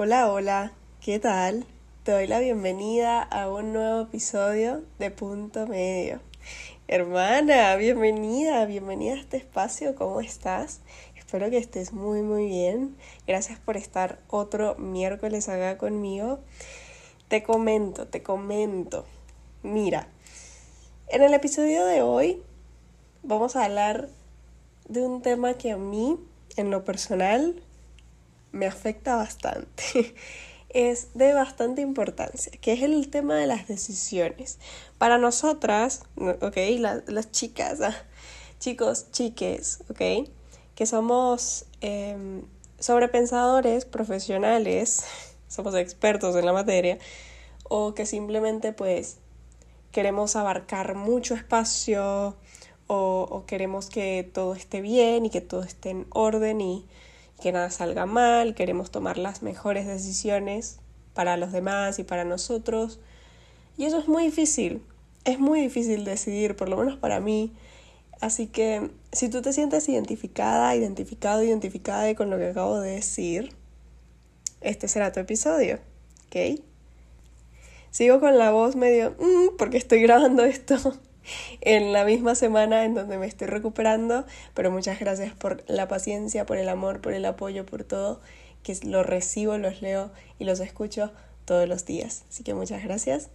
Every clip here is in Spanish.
Hola, hola, ¿qué tal? Te doy la bienvenida a un nuevo episodio de Punto Medio. Hermana, bienvenida, bienvenida a este espacio, ¿cómo estás? Espero que estés muy, muy bien. Gracias por estar otro miércoles acá conmigo. Te comento, te comento. Mira, en el episodio de hoy vamos a hablar de un tema que a mí, en lo personal, me afecta bastante. es de bastante importancia, que es el tema de las decisiones. Para nosotras, ok, las chicas, ah, chicos, chiques, ok, que somos em, sobrepensadores profesionales, somos expertos en la materia, o que simplemente pues queremos abarcar mucho espacio o, o queremos que todo esté bien y que todo esté en orden y que nada salga mal, queremos tomar las mejores decisiones para los demás y para nosotros. Y eso es muy difícil, es muy difícil decidir, por lo menos para mí. Así que si tú te sientes identificada, identificado, identificada con lo que acabo de decir, este será tu episodio, ¿ok? Sigo con la voz medio, mm, porque estoy grabando esto en la misma semana en donde me estoy recuperando, pero muchas gracias por la paciencia, por el amor, por el apoyo, por todo, que lo recibo, los leo y los escucho todos los días. Así que muchas gracias.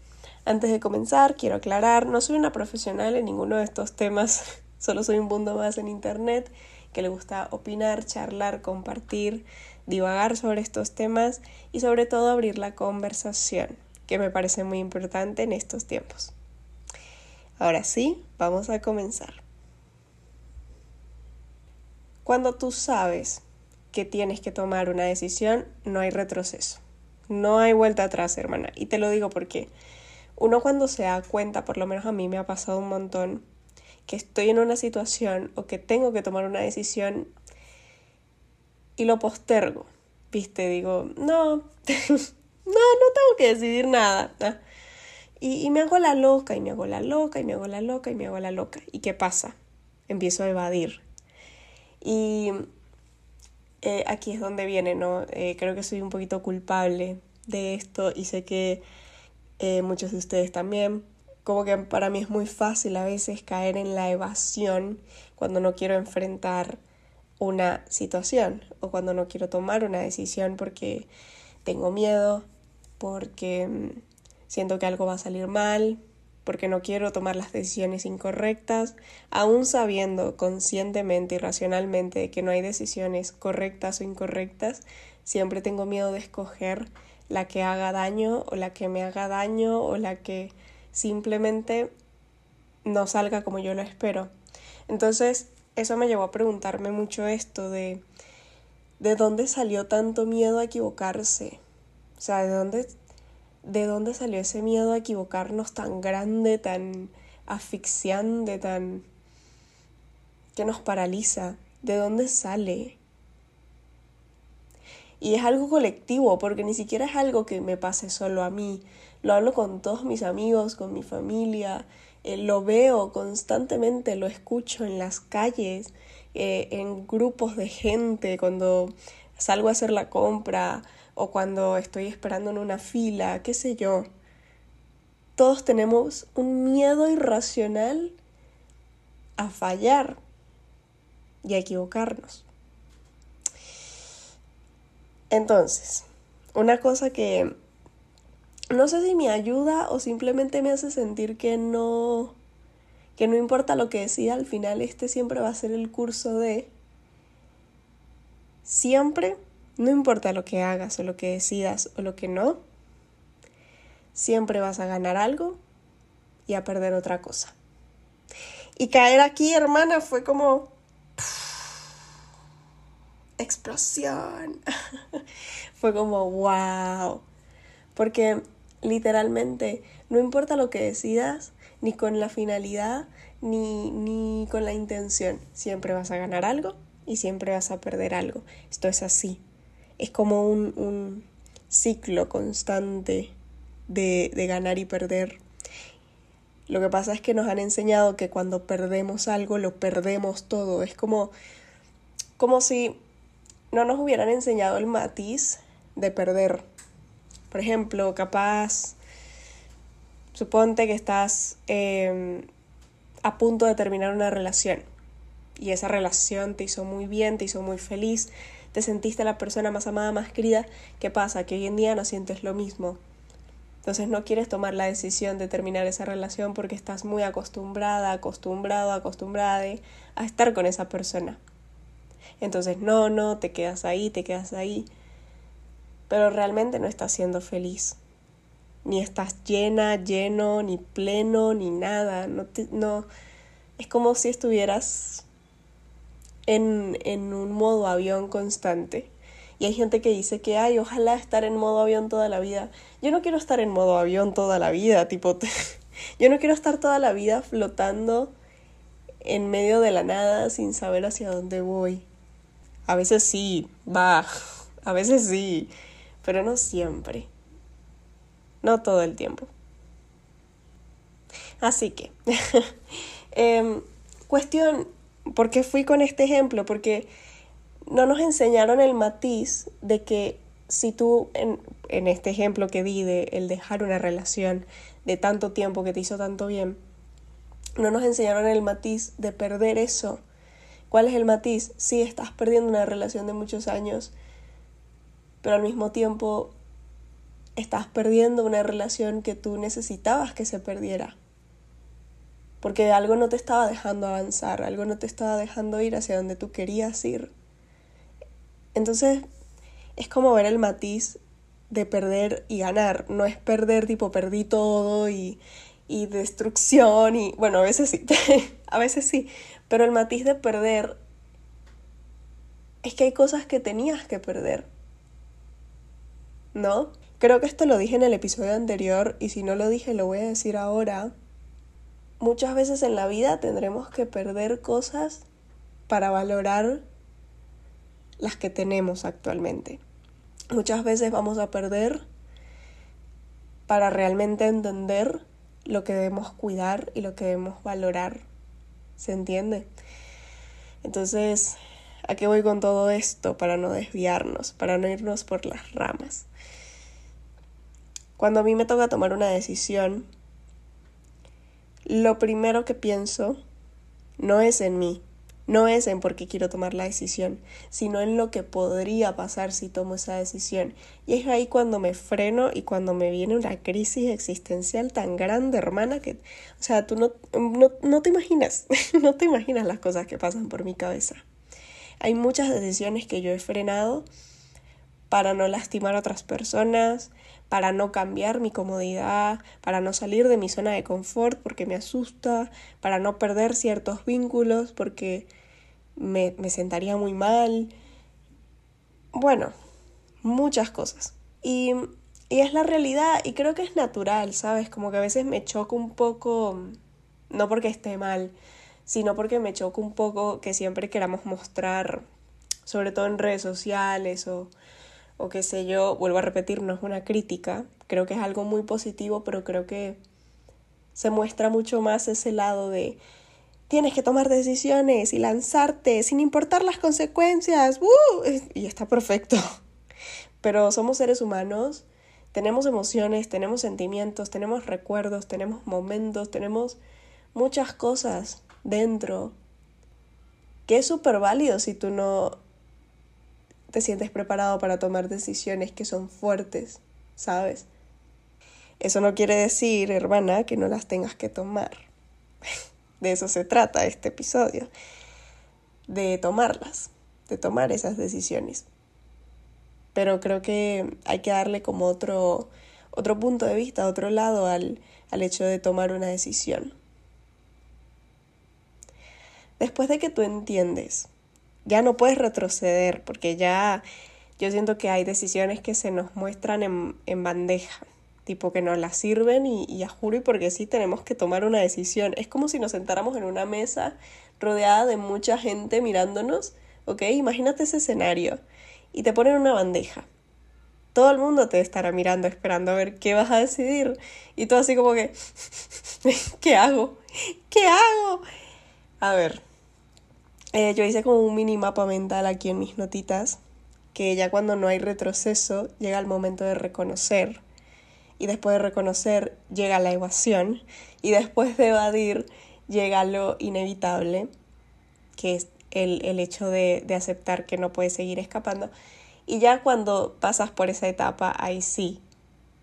Antes de comenzar, quiero aclarar, no soy una profesional en ninguno de estos temas, solo soy un mundo más en Internet que le gusta opinar, charlar, compartir, divagar sobre estos temas y sobre todo abrir la conversación, que me parece muy importante en estos tiempos. Ahora sí, vamos a comenzar. Cuando tú sabes que tienes que tomar una decisión, no hay retroceso. No hay vuelta atrás, hermana. Y te lo digo porque uno cuando se da cuenta, por lo menos a mí me ha pasado un montón, que estoy en una situación o que tengo que tomar una decisión y lo postergo. Viste, digo, no, no, no tengo que decidir nada. Y, me hago la loca, y me hago la loca, y me hago la loca, y me hago la loca. ¿Y qué pasa? Empiezo a evadir. Y eh, aquí es donde viene, ¿no? Eh, creo que soy un poquito culpable de esto y sé que eh, muchos de ustedes también. Como que para mí es muy fácil a veces caer en la evasión cuando no quiero enfrentar una situación o cuando no quiero tomar una decisión porque tengo miedo, porque mm, siento que algo va a salir mal, porque no quiero tomar las decisiones incorrectas, aún sabiendo conscientemente y racionalmente que no hay decisiones correctas o incorrectas, siempre tengo miedo de escoger la que haga daño o la que me haga daño o la que simplemente no salga como yo lo espero. Entonces, eso me llevó a preguntarme mucho esto de de dónde salió tanto miedo a equivocarse. O sea, de dónde de dónde salió ese miedo a equivocarnos tan grande, tan asfixiante, tan... que nos paraliza. ¿De dónde sale? Y es algo colectivo, porque ni siquiera es algo que me pase solo a mí. Lo hablo con todos mis amigos, con mi familia, eh, lo veo constantemente, lo escucho en las calles, eh, en grupos de gente, cuando salgo a hacer la compra, o cuando estoy esperando en una fila, qué sé yo. Todos tenemos un miedo irracional a fallar y a equivocarnos. Entonces, una cosa que no sé si me ayuda o simplemente me hace sentir que no que no importa lo que decida al final este siempre va a ser el curso de siempre no importa lo que hagas o lo que decidas o lo que no, siempre vas a ganar algo y a perder otra cosa. Y caer aquí, hermana, fue como... explosión. fue como, wow. Porque literalmente, no importa lo que decidas, ni con la finalidad, ni, ni con la intención, siempre vas a ganar algo y siempre vas a perder algo. Esto es así es como un, ciclo constante de, de ganar y perder. Lo que pasa es que nos han enseñado que cuando perdemos algo, lo perdemos todo. Es como, como si no nos hubieran enseñado el matiz de perder. Por ejemplo, capaz, suponte que estás em, a punto de terminar una relación y esa relación te hizo muy bien, te hizo muy feliz, te sentiste la persona más amada, más querida. ¿Qué pasa? Que hoy en día no sientes lo mismo. Entonces no quieres tomar la decisión de terminar esa relación porque estás muy acostumbrada, acostumbrado, acostumbrada a estar con esa persona. Entonces no, no, te quedas ahí, te quedas ahí. Pero realmente no estás siendo feliz. Ni estás llena, lleno, ni pleno, ni nada. No, no. Es como si estuvieras en, en un modo avión constante. Y hay gente que dice que, ay, ojalá estar en modo avión toda la vida. Yo no quiero estar en modo avión toda la vida, tipo, yo no quiero estar toda la vida flotando en medio de la nada sin saber hacia dónde voy. A veces sí, va, a veces sí, pero no siempre. No todo el tiempo. Así que, em, cuestión, ¿por qué fui con este ejemplo? Porque no nos enseñaron el matiz de que si tú, en, en este ejemplo que di de el dejar una relación de tanto tiempo que te hizo tanto bien, no nos enseñaron el matiz de perder eso. ¿Cuál es el matiz? Sí, estás perdiendo una relación de muchos años, pero al mismo tiempo estás perdiendo una relación que tú necesitabas que se perdiera. Porque algo no te estaba dejando avanzar, algo no te estaba dejando ir hacia donde tú querías ir. Entonces, es como ver el matiz de perder y ganar. No es perder tipo perdí todo y, y destrucción y bueno, a veces sí, a veces sí, pero el matiz de perder es que hay cosas que tenías que perder. ¿No? Creo que esto lo dije en el episodio anterior y si no lo dije lo voy a decir ahora. Muchas veces en la vida tendremos que perder cosas para valorar las que tenemos actualmente. Muchas veces vamos a perder para realmente entender lo que debemos cuidar y lo que debemos valorar. ¿Se entiende? Entonces, ¿a qué voy con todo esto? Para no desviarnos, para no irnos por las ramas. Cuando a mí me toca tomar una decisión, lo primero que pienso no es en mí, no es en por qué quiero tomar la decisión, sino en lo que podría pasar si tomo esa decisión. Y es ahí cuando me freno y cuando me viene una crisis existencial tan grande, hermana, que, o sea, tú no, no, no te imaginas, no te imaginas las cosas que pasan por mi cabeza. Hay muchas decisiones que yo he frenado para no lastimar a otras personas, para no cambiar mi comodidad, para no salir de mi zona de confort porque me asusta, para no perder ciertos vínculos porque me, me sentaría muy mal. Bueno, muchas cosas. Y, y es la realidad y creo que es natural, ¿sabes? Como que a veces me choca un poco, no porque esté mal, sino porque me choca un poco que siempre queramos mostrar, sobre todo en redes sociales o o qué sé yo, vuelvo a repetir, no es una crítica, creo que es algo muy positivo, pero creo que se muestra mucho más ese lado de tienes que tomar decisiones y lanzarte sin importar las consecuencias, ¡uh! y está perfecto. Pero somos seres humanos, tenemos emociones, tenemos sentimientos, tenemos recuerdos, tenemos momentos, tenemos muchas cosas dentro que es súper válido si tú no te sientes preparado para tomar decisiones que son fuertes, ¿sabes? Eso no quiere decir, hermana, que no las tengas que tomar. De eso se trata este episodio, de tomarlas, de tomar esas decisiones. Pero creo que hay que darle como otro, otro punto de vista, otro lado al, al hecho de tomar una decisión. Después de que tú entiendes ya no puedes retroceder porque ya yo siento que hay decisiones que se nos muestran en, en bandeja, tipo que nos las sirven y, y a juro y porque sí tenemos que tomar una decisión. Es como si nos sentáramos en una mesa rodeada de mucha gente mirándonos, ¿ok? Imagínate ese escenario y te ponen una bandeja. Todo el mundo te estará mirando, esperando a ver qué vas a decidir. Y tú así como que, ¿qué hago? ¿Qué hago? A ver, eh, yo hice como un mini mapa mental aquí en mis notitas que ya cuando no hay retroceso llega el momento de reconocer y después de reconocer llega la evasión y después de evadir llega lo inevitable, que es el, el hecho de, de aceptar que no puedes seguir escapando. Y ya cuando pasas por esa etapa, ahí sí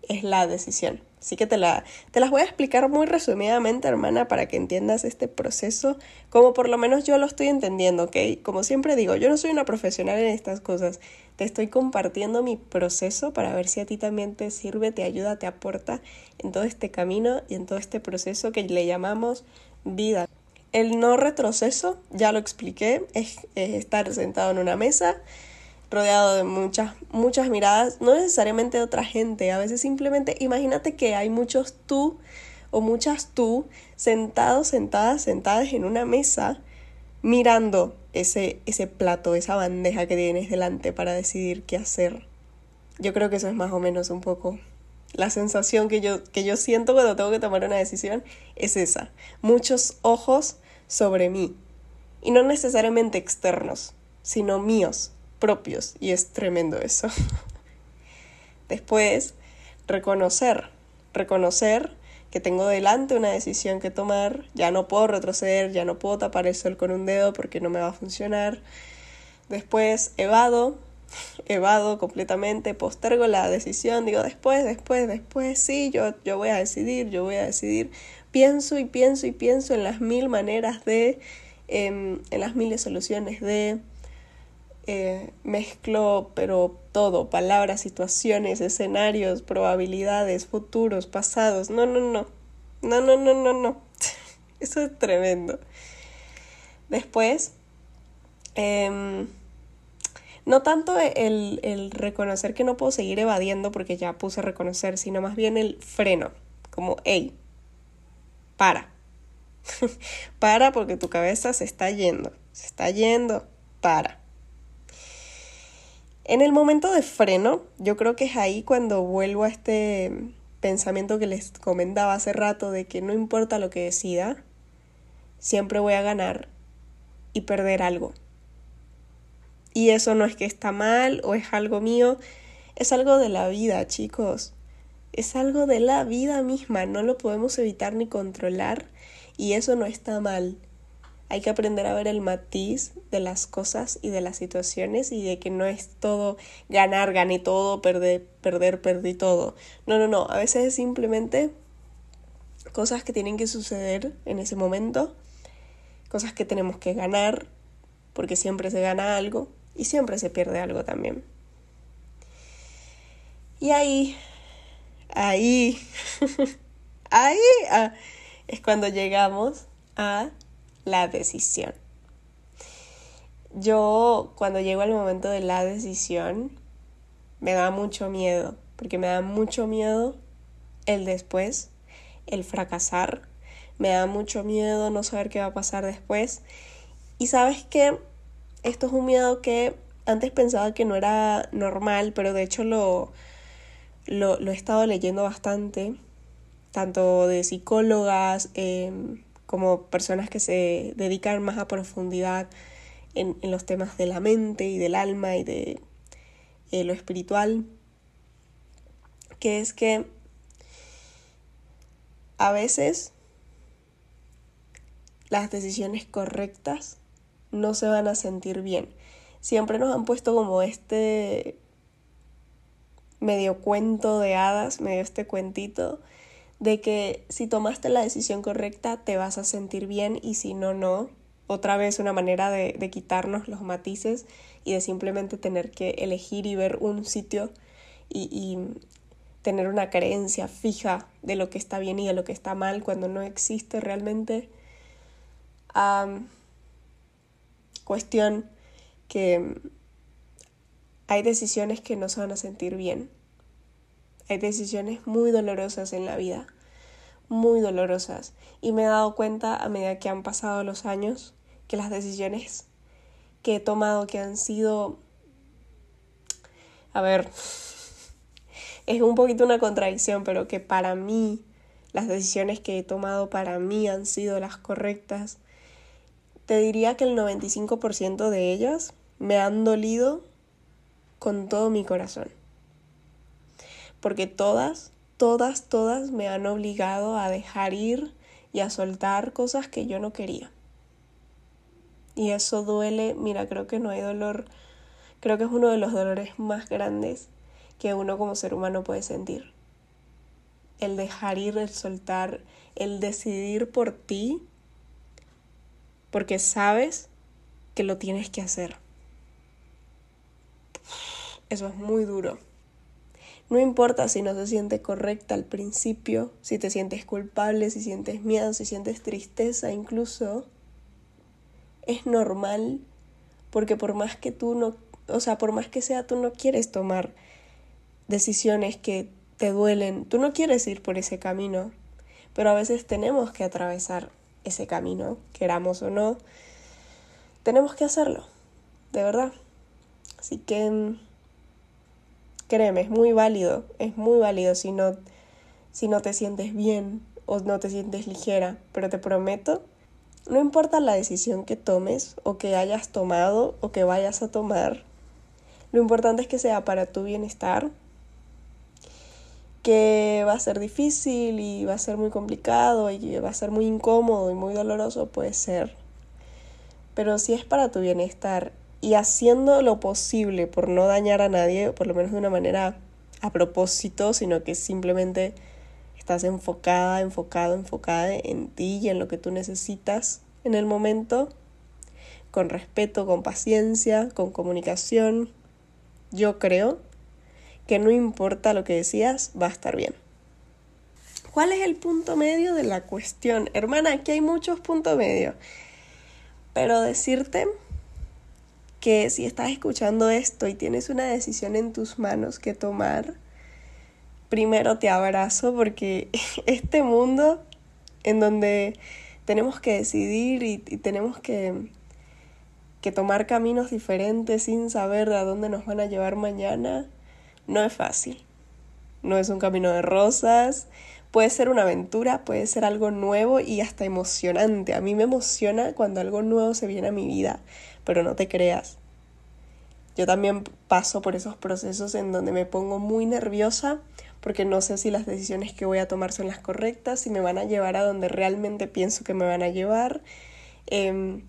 es la decisión. Así que te, la, te las voy a explicar muy resumidamente, hermana, para que entiendas este proceso, como por lo menos yo lo estoy entendiendo, ¿ok? Como siempre digo, yo no soy una profesional en estas cosas, te estoy compartiendo mi proceso para ver si a ti también te sirve, te ayuda, te aporta en todo este camino y en todo este proceso que le llamamos vida. El no retroceso, ya lo expliqué, es, es estar sentado en una mesa, rodeado de muchas, muchas miradas, no necesariamente de otra gente, a veces simplemente imagínate que hay muchos tú o muchas tú sentados, sentadas, sentadas en una mesa mirando ese, ese plato, esa bandeja que tienes delante para decidir qué hacer. Yo creo que eso es más o menos un poco la sensación que yo, que yo siento cuando tengo que tomar una decisión, es esa. Muchos ojos sobre mí. Y no necesariamente externos, sino míos propios y es tremendo eso. Después, reconocer, reconocer que tengo delante una decisión que tomar, ya no puedo retroceder, ya no puedo tapar el sol con un dedo porque no me va a funcionar. Después, evado, evado completamente, postergo la decisión, digo después, después, después, sí, yo, yo voy a decidir, yo voy a decidir. Pienso y pienso y pienso en las mil maneras de, em, en las miles soluciones de, eh, mezclo, pero todo, palabras, situaciones, escenarios, probabilidades, futuros, pasados. No, no, no. No, no, no, no, no. Eso es tremendo. Después, em, no tanto el, el reconocer que no puedo seguir evadiendo porque ya puse reconocer, sino más bien el freno, como, hey, para. para porque tu cabeza se está yendo, se está yendo, para. En el momento de freno, yo creo que es ahí cuando vuelvo a este pensamiento que les comentaba hace rato de que no importa lo que decida, siempre voy a ganar y perder algo. Y eso no es que está mal o es algo mío, es algo de la vida, chicos. Es algo de la vida misma, no lo podemos evitar ni controlar y eso no está mal. Hay que aprender a ver el matiz de las cosas y de las situaciones y de que no es todo ganar, gané todo, perder, perder, perdí todo. No, no, no. A veces es simplemente cosas que tienen que suceder en ese momento, cosas que tenemos que ganar, porque siempre se gana algo y siempre se pierde algo también. Y ahí, ahí, ahí ah, es cuando llegamos a la decisión. Yo cuando llego al momento de la decisión me da mucho miedo, porque me da mucho miedo el después, el fracasar, me da mucho miedo no saber qué va a pasar después. Y sabes que esto es un miedo que antes pensaba que no era normal, pero de hecho lo, lo, he estado leyendo bastante, tanto de psicólogas, em, como personas que se dedican más a profundidad en, los temas de la mente y del alma y de eh, lo espiritual, que es que a veces las decisiones correctas no se van a sentir bien. Siempre nos han puesto como este medio cuento de hadas, medio este cuentito de que si tomaste la decisión correcta te vas a sentir bien y si no, no. Otra vez una manera de, de quitarnos los matices y de simplemente tener que elegir y ver un sitio y, y tener una creencia fija de lo que está bien y de lo que está mal cuando no existe realmente. cuestión que hay decisiones que no se van a sentir bien hay decisiones muy dolorosas en la vida, muy dolorosas. Y me he dado cuenta a medida que han pasado los años que las decisiones que he tomado que han sido... A ver, es un poquito una contradicción, pero que para mí las decisiones que he tomado para mí han sido las correctas. Te diría que el 95% de ellas me han dolido con todo mi corazón. Porque todas, todas, todas me han obligado a dejar ir y a soltar cosas que yo no quería. Y eso duele, mira, creo que no hay dolor, creo que es uno de los dolores más grandes que uno como ser humano puede sentir. El dejar ir, el soltar, el decidir por ti, porque sabes que lo tienes que hacer. Eso es muy duro. No importa si no se siente correcta al principio, si te sientes culpable, si sientes miedo, si sientes tristeza incluso. Es normal porque por más que tú no, o sea, por más que sea, tú no quieres tomar decisiones que te duelen, tú no quieres ir por ese camino, pero a veces tenemos que atravesar ese camino, queramos o no, tenemos que hacerlo, de verdad. Así que créeme, es muy válido, es muy válido si no, si no te sientes bien o no te sientes ligera, pero te prometo, no importa la decisión que tomes o que hayas tomado o que vayas a tomar, lo importante es que sea para tu bienestar, que va a ser difícil y va a ser muy complicado y va a ser muy incómodo y muy doloroso, puede ser. Pero si es para tu bienestar y haciendo lo posible por no dañar a nadie, por lo menos de una manera a propósito, sino que simplemente estás enfocada, enfocado, enfocada en ti y en lo que tú necesitas en el momento, con respeto, con paciencia, con comunicación, yo creo que no importa lo que decías, va a estar bien. ¿Cuál es el punto medio de la cuestión? Hermana, aquí hay muchos puntos medios. Pero decirte que si estás escuchando esto y tienes una decisión en tus manos que tomar, primero te abrazo porque este mundo en donde tenemos que decidir y, tenemos que, que tomar caminos diferentes sin saber a dónde nos van a llevar mañana, no es fácil. No es un camino de rosas, puede ser una aventura, puede ser algo nuevo y hasta emocionante. A mí me emociona cuando algo nuevo se viene a mi vida, pero no te creas. Yo también paso por esos procesos en donde me pongo muy nerviosa porque no sé si las decisiones que voy a tomar son las correctas, si me van a llevar a donde realmente pienso que me van a llevar. Em,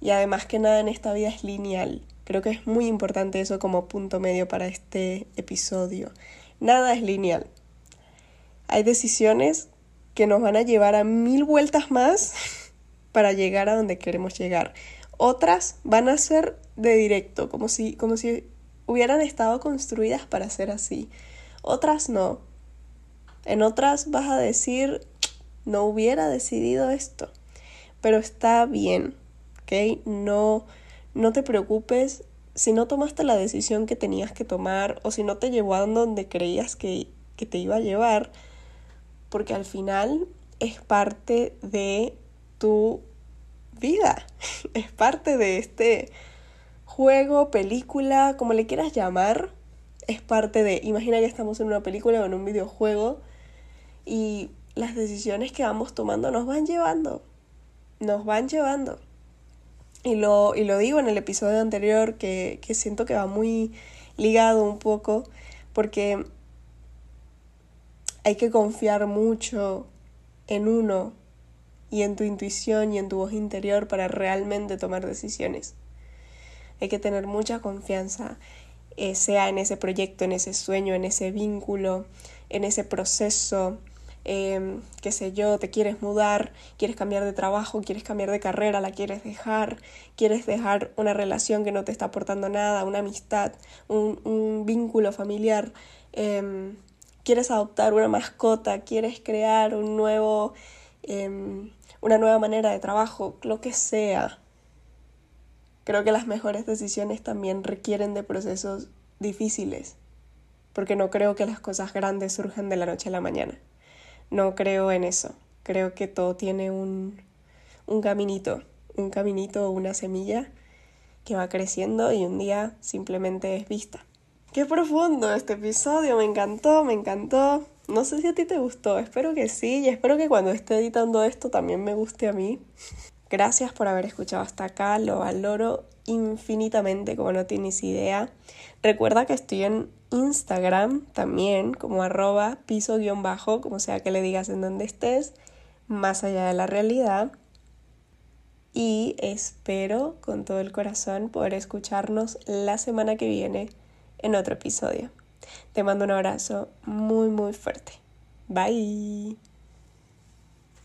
y además que nada en esta vida es lineal. Creo que es muy importante eso como punto medio para este episodio. Nada es lineal. Hay decisiones que nos van a llevar a mil vueltas más para llegar a donde queremos llegar. Otras van a ser de directo, como si, como si hubieran estado construidas para ser así. Otras no. En otras vas a decir, no hubiera decidido esto. Pero está bien, ¿ok? No, no te preocupes si no tomaste la decisión que tenías que tomar o si no te llevó a donde creías que, que te iba a llevar, porque al final es parte de tu vida, es parte de este juego, película, como le quieras llamar, es parte de, imagina que estamos en una película o en un videojuego y las decisiones que vamos tomando nos van llevando, nos van llevando. Y lo, y lo digo en el episodio anterior que, que siento que va muy ligado un poco porque hay que confiar mucho en uno y en tu intuición y en tu voz interior para realmente tomar decisiones. Hay que tener mucha confianza, eh, sea en ese proyecto, en ese sueño, en ese vínculo, en ese proceso, eh, qué sé yo, te quieres mudar, quieres cambiar de trabajo, quieres cambiar de carrera, la quieres dejar, quieres dejar una relación que no te está aportando nada, una amistad, un, un vínculo familiar. Eh, quieres adoptar una mascota, quieres crear un nuevo, em, una nueva manera de trabajo, lo que sea. Creo que las mejores decisiones también requieren de procesos difíciles, porque no creo que las cosas grandes surjan de la noche a la mañana. No creo en eso. Creo que todo tiene un, un caminito, un caminito una semilla que va creciendo y un día simplemente es vista. Qué profundo este episodio, me encantó, me encantó. No sé si a ti te gustó, espero que sí y espero que cuando esté editando esto también me guste a mí. Gracias por haber escuchado hasta acá, lo valoro infinitamente como no tienes idea. Recuerda que estoy en Instagram también como arroba piso guion bajo, como sea que le digas en donde estés, más allá de la realidad. Y espero con todo el corazón poder escucharnos la semana que viene en otro episodio. Te mando un abrazo muy muy fuerte. Bye.